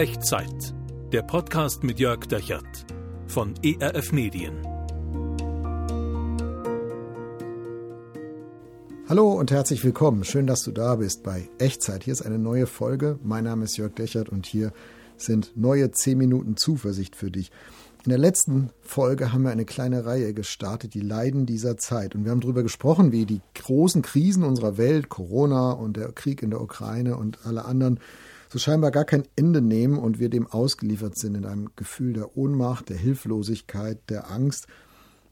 Echtzeit. Der Podcast mit Jörg Dechert von ERF Medien. Hallo und herzlich willkommen. Schön, dass du da bist bei Echtzeit. Hier ist eine neue Folge. Mein Name ist Jörg Dechert und hier sind neue 10 Minuten Zuversicht für dich. In der letzten Folge haben wir eine kleine Reihe gestartet, die Leiden dieser Zeit. Und wir haben darüber gesprochen, wie die großen Krisen unserer Welt, Corona und der Krieg in der Ukraine und alle anderen, so scheinbar gar kein Ende nehmen und wir dem ausgeliefert sind in einem Gefühl der Ohnmacht, der Hilflosigkeit, der Angst.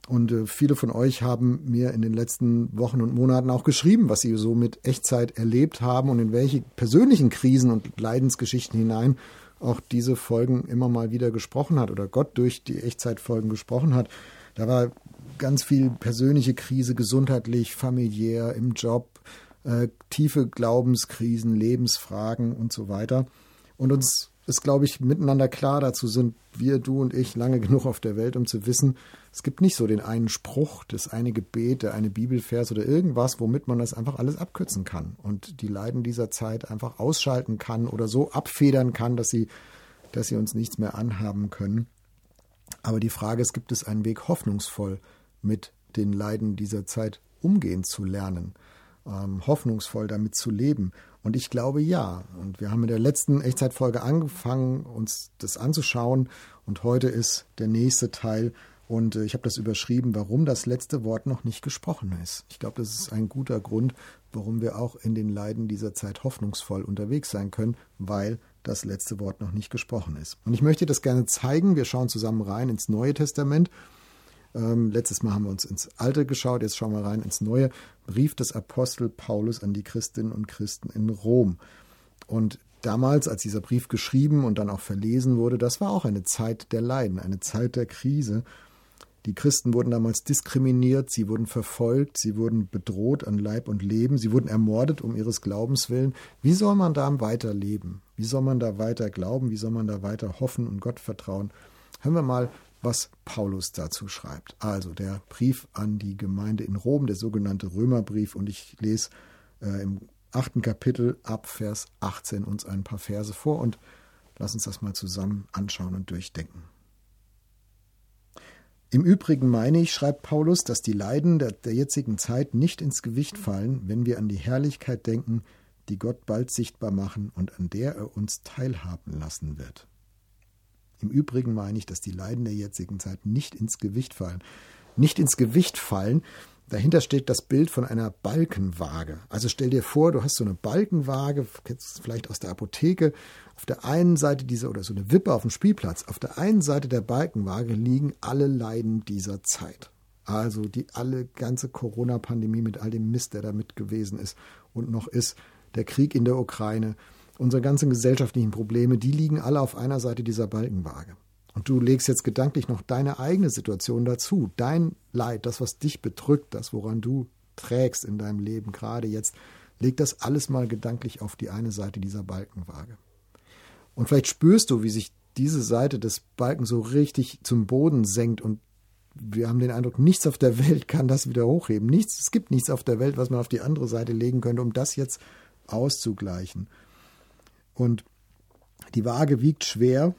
Und äh, viele von euch haben mir in den letzten Wochen und Monaten auch geschrieben, was sie so mit Echtzeit erlebt haben und in welche persönlichen Krisen und Leidensgeschichten hinein auch diese Folgen immer mal wieder gesprochen hat oder Gott durch die Echtzeitfolgen gesprochen hat. Da war ganz viel persönliche Krise, gesundheitlich, familiär, im Job, äh, tiefe Glaubenskrisen, Lebensfragen und so weiter. Und uns ist, glaube ich, miteinander klar, dazu sind wir, du und ich, lange genug auf der Welt, um zu wissen, es gibt nicht so den einen Spruch, das eine Gebet, der eine Bibelvers oder irgendwas, womit man das einfach alles abkürzen kann und die Leiden dieser Zeit einfach ausschalten kann oder so abfedern kann, dass sie, dass sie uns nichts mehr anhaben können. Aber die Frage ist, gibt es einen Weg, hoffnungsvoll mit den Leiden dieser Zeit umgehen zu lernen? Ähm, hoffnungsvoll damit zu leben? Und ich glaube ja. Und wir haben in der letzten Echtzeitfolge angefangen, uns das anzuschauen. Und heute ist der nächste Teil. Und äh, ich habe das überschrieben, warum das letzte Wort noch nicht gesprochen ist. Ich glaube, das ist ein guter Grund, warum wir auch in den Leiden dieser Zeit hoffnungsvoll unterwegs sein können, weil das letzte Wort noch nicht gesprochen ist. Und ich möchte das gerne zeigen. Wir schauen zusammen rein ins Neue Testament. Ähm, letztes Mal haben wir uns ins Alte geschaut, jetzt schauen wir rein ins Neue. Brief des Apostel Paulus an die Christinnen und Christen in Rom. Und damals, als dieser Brief geschrieben und dann auch verlesen wurde, das war auch eine Zeit der Leiden, eine Zeit der Krise. Die Christen wurden damals diskriminiert, sie wurden verfolgt, sie wurden bedroht an Leib und Leben, sie wurden ermordet um ihres Glaubens willen. Wie soll man da weiter leben? Wie soll man da weiter glauben? Wie soll man da weiter hoffen und Gott vertrauen? Hören wir mal was Paulus dazu schreibt. Also der Brief an die Gemeinde in Rom, der sogenannte Römerbrief, und ich lese äh, im achten Kapitel ab Vers 18 uns ein paar Verse vor und lass uns das mal zusammen anschauen und durchdenken. Im Übrigen meine ich, schreibt Paulus, dass die Leiden der, der jetzigen Zeit nicht ins Gewicht fallen, wenn wir an die Herrlichkeit denken, die Gott bald sichtbar machen und an der er uns teilhaben lassen wird. Im Übrigen meine ich, dass die Leiden der jetzigen Zeit nicht ins Gewicht fallen. Nicht ins Gewicht fallen, dahinter steht das Bild von einer Balkenwaage. Also stell dir vor, du hast so eine Balkenwaage, vielleicht aus der Apotheke. Auf der einen Seite dieser oder so eine Wippe auf dem Spielplatz. Auf der einen Seite der Balkenwaage liegen alle Leiden dieser Zeit. Also die alle ganze Corona-Pandemie mit all dem Mist, der damit gewesen ist und noch ist, der Krieg in der Ukraine, unsere ganzen gesellschaftlichen Probleme, die liegen alle auf einer Seite dieser Balkenwaage. Und du legst jetzt gedanklich noch deine eigene Situation dazu, dein Leid, das, was dich bedrückt, das, woran du trägst in deinem Leben gerade jetzt, leg das alles mal gedanklich auf die eine Seite dieser Balkenwaage. Und vielleicht spürst du, wie sich diese Seite des Balken so richtig zum Boden senkt und wir haben den Eindruck, nichts auf der Welt kann das wieder hochheben. Nichts, es gibt nichts auf der Welt, was man auf die andere Seite legen könnte, um das jetzt auszugleichen. Und die Waage wiegt schwer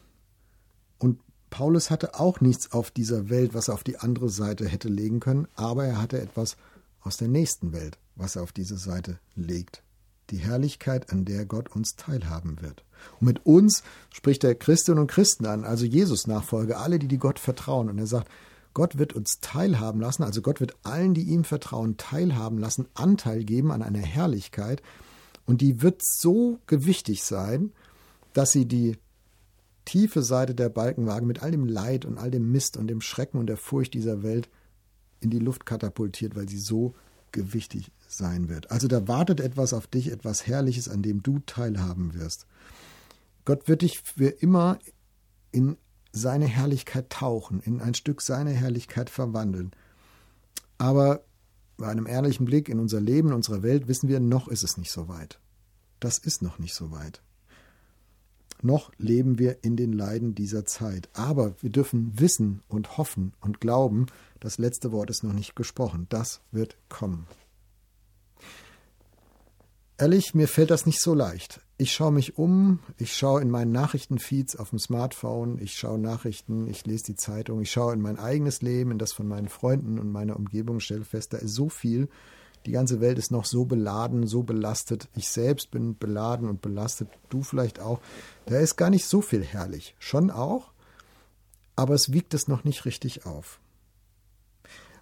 und Paulus hatte auch nichts auf dieser Welt, was er auf die andere Seite hätte legen können, aber er hatte etwas aus der nächsten Welt, was er auf diese Seite legt. Die Herrlichkeit, an der Gott uns teilhaben wird. Und mit uns spricht er Christinnen und Christen an, also Jesus-Nachfolger, alle, die, die Gott vertrauen. Und er sagt, Gott wird uns teilhaben lassen, also Gott wird allen, die ihm vertrauen, teilhaben lassen, Anteil geben an einer Herrlichkeit, und die wird so gewichtig sein, dass sie die tiefe Seite der Balkenwagen mit all dem Leid und all dem Mist und dem Schrecken und der Furcht dieser Welt in die Luft katapultiert, weil sie so gewichtig sein wird. Also da wartet etwas auf dich, etwas Herrliches, an dem du teilhaben wirst. Gott wird dich für immer in seine Herrlichkeit tauchen, in ein Stück seiner Herrlichkeit verwandeln. Aber bei einem ehrlichen Blick in unser Leben, in unsere Welt, wissen wir, noch ist es nicht so weit. Das ist noch nicht so weit. Noch leben wir in den Leiden dieser Zeit. Aber wir dürfen wissen und hoffen und glauben, das letzte Wort ist noch nicht gesprochen. Das wird kommen. Ehrlich, mir fällt das nicht so leicht. Ich schaue mich um, ich schaue in meinen Nachrichtenfeeds auf dem Smartphone, ich schaue Nachrichten, ich lese die Zeitung, ich schaue in mein eigenes Leben, in das von meinen Freunden und meiner Umgebung, stelle fest, da ist so viel. Die ganze Welt ist noch so beladen, so belastet. Ich selbst bin beladen und belastet, du vielleicht auch. Da ist gar nicht so viel herrlich. Schon auch, aber es wiegt es noch nicht richtig auf.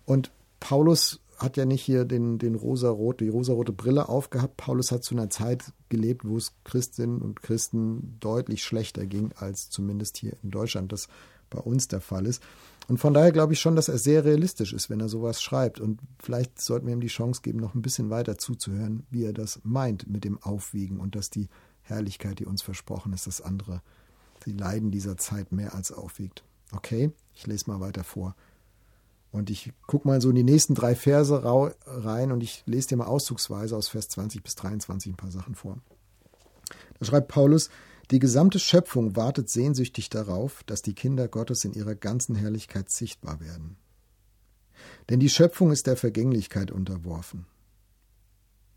Und Paulus hat ja nicht hier den, den rosarot, die rosarote Brille aufgehabt. Paulus hat zu einer Zeit gelebt, wo es Christinnen und Christen deutlich schlechter ging, als zumindest hier in Deutschland das bei uns der Fall ist. Und von daher glaube ich schon, dass er sehr realistisch ist, wenn er sowas schreibt. Und vielleicht sollten wir ihm die Chance geben, noch ein bisschen weiter zuzuhören, wie er das meint mit dem Aufwiegen und dass die Herrlichkeit, die uns versprochen ist, das andere, die Leiden dieser Zeit mehr als aufwiegt. Okay, ich lese mal weiter vor. Und ich gucke mal so in die nächsten drei Verse rein und ich lese dir mal auszugsweise aus Vers 20 bis 23 ein paar Sachen vor. Da schreibt Paulus, die gesamte Schöpfung wartet sehnsüchtig darauf, dass die Kinder Gottes in ihrer ganzen Herrlichkeit sichtbar werden. Denn die Schöpfung ist der Vergänglichkeit unterworfen.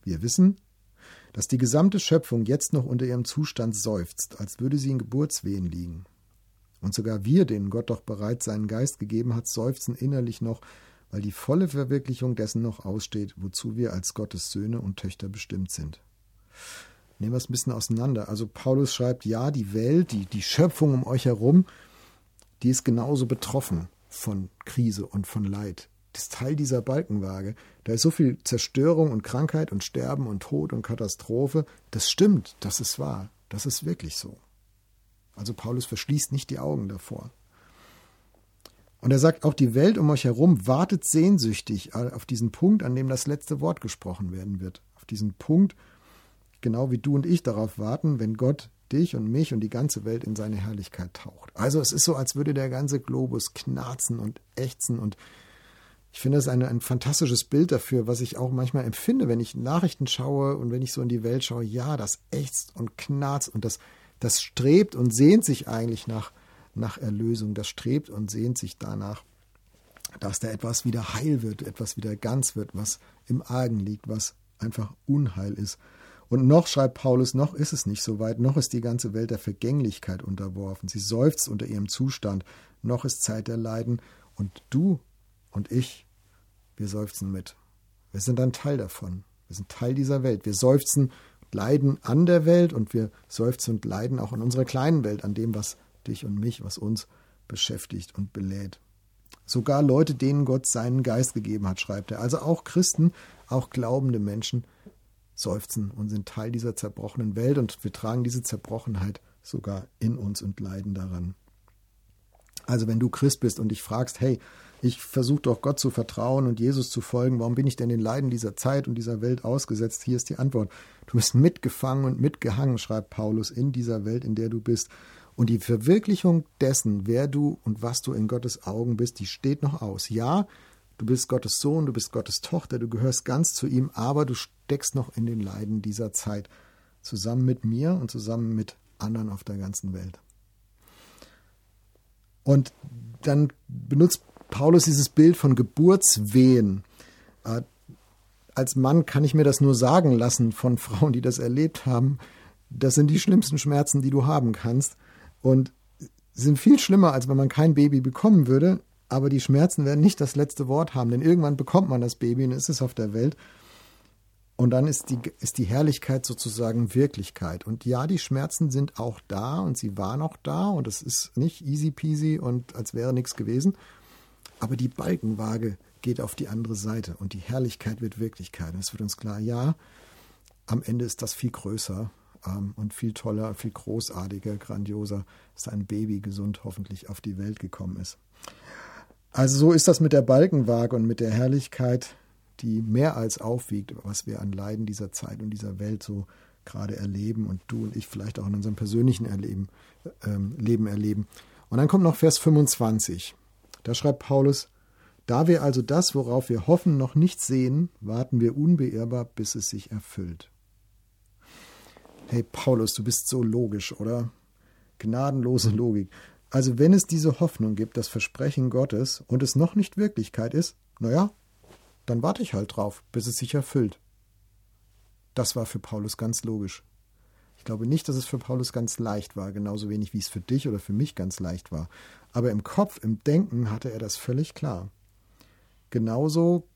Wir wissen, dass die gesamte Schöpfung jetzt noch unter ihrem Zustand seufzt, als würde sie in Geburtswehen liegen. Und sogar wir, denen Gott doch bereits seinen Geist gegeben hat, seufzen innerlich noch, weil die volle Verwirklichung dessen noch aussteht, wozu wir als Gottes Söhne und Töchter bestimmt sind. Nehmen wir es ein bisschen auseinander. Also Paulus schreibt, ja, die Welt, die, die Schöpfung um euch herum, die ist genauso betroffen von Krise und von Leid. Das ist Teil dieser Balkenwaage. Da ist so viel Zerstörung und Krankheit und Sterben und Tod und Katastrophe. Das stimmt, das ist wahr, das ist wirklich so. Also Paulus verschließt nicht die Augen davor. Und er sagt, auch die Welt um euch herum wartet sehnsüchtig auf diesen Punkt, an dem das letzte Wort gesprochen werden wird. Auf diesen Punkt, genau wie du und ich darauf warten, wenn Gott dich und mich und die ganze Welt in seine Herrlichkeit taucht. Also es ist so, als würde der ganze Globus knarzen und ächzen und ich finde das ein, ein fantastisches Bild dafür, was ich auch manchmal empfinde, wenn ich Nachrichten schaue und wenn ich so in die Welt schaue. Ja, das ächzt und knarzt und das das strebt und sehnt sich eigentlich nach, nach Erlösung, das strebt und sehnt sich danach, dass da etwas wieder heil wird, etwas wieder ganz wird, was im Argen liegt, was einfach Unheil ist. Und noch schreibt Paulus, noch ist es nicht so weit, noch ist die ganze Welt der Vergänglichkeit unterworfen. Sie seufzt unter ihrem Zustand, noch ist Zeit der Leiden. Und du und ich, wir seufzen mit. Wir sind ein Teil davon. Wir sind Teil dieser Welt. Wir seufzen leiden an der Welt und wir seufzen und leiden auch in unserer kleinen Welt, an dem, was dich und mich, was uns beschäftigt und belädt. Sogar Leute, denen Gott seinen Geist gegeben hat, schreibt er. Also auch Christen, auch glaubende Menschen seufzen und sind Teil dieser zerbrochenen Welt und wir tragen diese Zerbrochenheit sogar in uns und leiden daran. Also wenn du Christ bist und dich fragst, hey, ich versuche doch Gott zu vertrauen und Jesus zu folgen. Warum bin ich denn den Leiden dieser Zeit und dieser Welt ausgesetzt? Hier ist die Antwort. Du bist mitgefangen und mitgehangen, schreibt Paulus, in dieser Welt, in der du bist. Und die Verwirklichung dessen, wer du und was du in Gottes Augen bist, die steht noch aus. Ja, du bist Gottes Sohn, du bist Gottes Tochter, du gehörst ganz zu ihm, aber du steckst noch in den Leiden dieser Zeit. Zusammen mit mir und zusammen mit anderen auf der ganzen Welt. Und dann benutzt Paulus dieses Bild von Geburtswehen. Äh, als Mann kann ich mir das nur sagen lassen von Frauen, die das erlebt haben. Das sind die schlimmsten Schmerzen, die du haben kannst. Und sind viel schlimmer, als wenn man kein Baby bekommen würde. Aber die Schmerzen werden nicht das letzte Wort haben, denn irgendwann bekommt man das Baby und ist es auf der Welt. Und dann ist die, ist die Herrlichkeit sozusagen Wirklichkeit. Und ja, die Schmerzen sind auch da und sie waren auch da und es ist nicht easy peasy und als wäre nichts gewesen. Aber die Balkenwaage geht auf die andere Seite und die Herrlichkeit wird Wirklichkeit. Und es wird uns klar, ja, am Ende ist das viel größer ähm, und viel toller, viel großartiger, grandioser, dass ein Baby gesund hoffentlich auf die Welt gekommen ist. Also so ist das mit der Balkenwaage und mit der Herrlichkeit, die mehr als aufwiegt, was wir an Leiden dieser Zeit und dieser Welt so gerade erleben und du und ich vielleicht auch in unserem persönlichen Erleben, ähm, Leben erleben. Und dann kommt noch Vers 25. Da schreibt Paulus, da wir also das, worauf wir hoffen, noch nicht sehen, warten wir unbeirrbar, bis es sich erfüllt. Hey Paulus, du bist so logisch, oder? Gnadenlose Logik. Also wenn es diese Hoffnung gibt, das Versprechen Gottes, und es noch nicht Wirklichkeit ist, naja, dann warte ich halt drauf, bis es sich erfüllt. Das war für Paulus ganz logisch. Ich glaube nicht, dass es für Paulus ganz leicht war, genauso wenig wie es für dich oder für mich ganz leicht war. Aber im Kopf, im Denken hatte er das völlig klar. Genauso,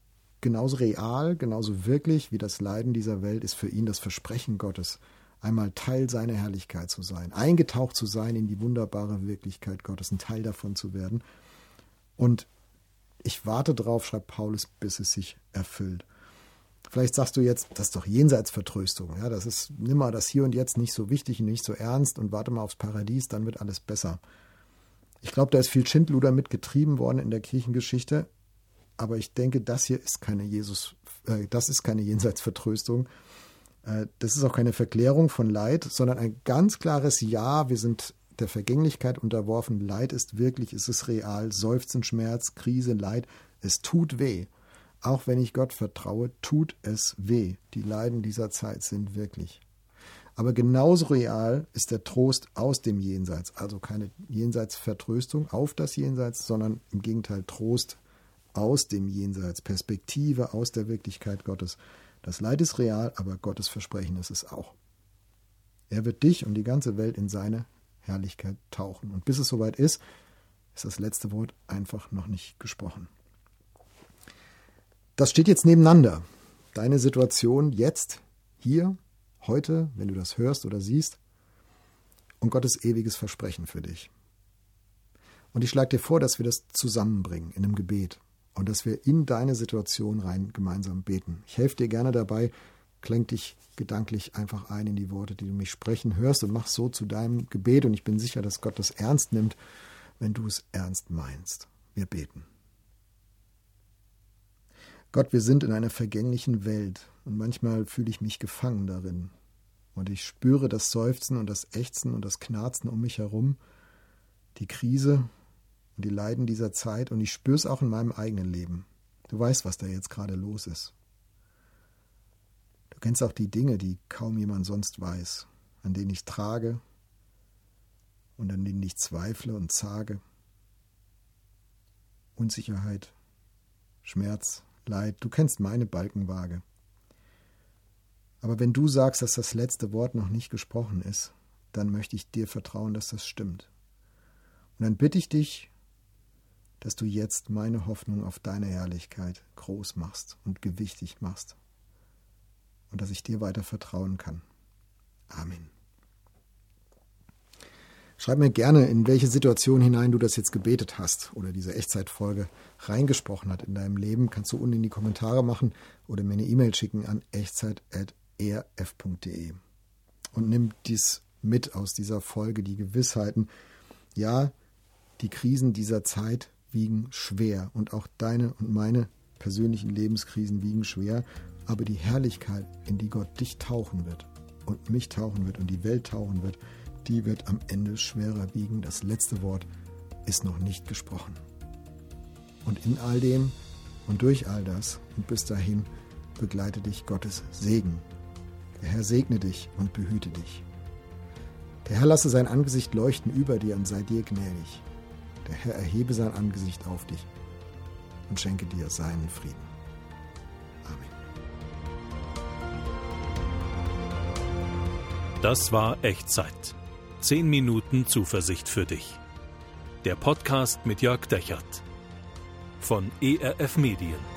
genauso real, genauso wirklich wie das Leiden dieser Welt ist für ihn das Versprechen Gottes, einmal Teil seiner Herrlichkeit zu sein, eingetaucht zu sein in die wunderbare Wirklichkeit Gottes, ein Teil davon zu werden. Und ich warte drauf, schreibt Paulus, bis es sich erfüllt. Vielleicht sagst du jetzt, das ist doch Jenseitsvertröstung. Ja, das ist, nimm mal das hier und jetzt nicht so wichtig und nicht so ernst und warte mal aufs Paradies, dann wird alles besser. Ich glaube, da ist viel Schindluder mitgetrieben worden in der Kirchengeschichte, aber ich denke, das hier ist keine Jesus, äh, das ist keine Jenseitsvertröstung. Äh, das ist auch keine Verklärung von Leid, sondern ein ganz klares Ja, wir sind der Vergänglichkeit unterworfen. Leid ist wirklich, es ist real. Seufzen, Schmerz, Krise, Leid. Es tut weh. Auch wenn ich Gott vertraue, tut es weh. Die Leiden dieser Zeit sind wirklich. Aber genauso real ist der Trost aus dem Jenseits. Also keine Jenseitsvertröstung auf das Jenseits, sondern im Gegenteil Trost aus dem Jenseits, Perspektive aus der Wirklichkeit Gottes. Das Leid ist real, aber Gottes Versprechen ist es auch. Er wird dich und die ganze Welt in seine Herrlichkeit tauchen. Und bis es soweit ist, ist das letzte Wort einfach noch nicht gesprochen. Das steht jetzt nebeneinander. Deine Situation jetzt, hier, heute, wenn du das hörst oder siehst, und Gottes ewiges Versprechen für dich. Und ich schlage dir vor, dass wir das zusammenbringen in einem Gebet und dass wir in deine Situation rein gemeinsam beten. Ich helfe dir gerne dabei, klenk dich gedanklich einfach ein in die Worte, die du mich sprechen hörst und mach so zu deinem Gebet. Und ich bin sicher, dass Gott das ernst nimmt, wenn du es ernst meinst. Wir beten. Gott, wir sind in einer vergänglichen Welt und manchmal fühle ich mich gefangen darin. Und ich spüre das Seufzen und das Ächzen und das Knarzen um mich herum, die Krise und die Leiden dieser Zeit und ich spüre es auch in meinem eigenen Leben. Du weißt, was da jetzt gerade los ist kennst auch die Dinge, die kaum jemand sonst weiß, an denen ich trage und an denen ich zweifle und zage. Unsicherheit, Schmerz, Leid, du kennst meine Balkenwaage. Aber wenn du sagst, dass das letzte Wort noch nicht gesprochen ist, dann möchte ich dir vertrauen, dass das stimmt. Und dann bitte ich dich, dass du jetzt meine Hoffnung auf deine Herrlichkeit groß machst und gewichtig machst und dass ich dir weiter vertrauen kann. Amen. Schreib mir gerne, in welche Situation hinein du das jetzt gebetet hast oder diese Echtzeitfolge reingesprochen hat in deinem Leben. Kannst du unten in die Kommentare machen oder mir eine E-Mail schicken an echtzeit.erf.de. Und nimm dies mit aus dieser Folge, die Gewissheiten. Ja, die Krisen dieser Zeit wiegen schwer und auch deine und meine persönlichen Lebenskrisen wiegen schwer aber die Herrlichkeit, in die Gott dich tauchen wird und mich tauchen wird und die Welt tauchen wird, die wird am Ende schwerer wiegen. Das letzte Wort ist noch nicht gesprochen. Und in all dem und durch all das und bis dahin begleite dich Gottes Segen. Der Herr segne dich und behüte dich. Der Herr lasse sein Angesicht leuchten über dir und sei dir gnädig. Der Herr erhebe sein Angesicht auf dich und schenke dir seinen Frieden. Das war Echtzeit. Zehn Minuten Zuversicht für dich. Der Podcast mit Jörg Dechert von ERF Medien.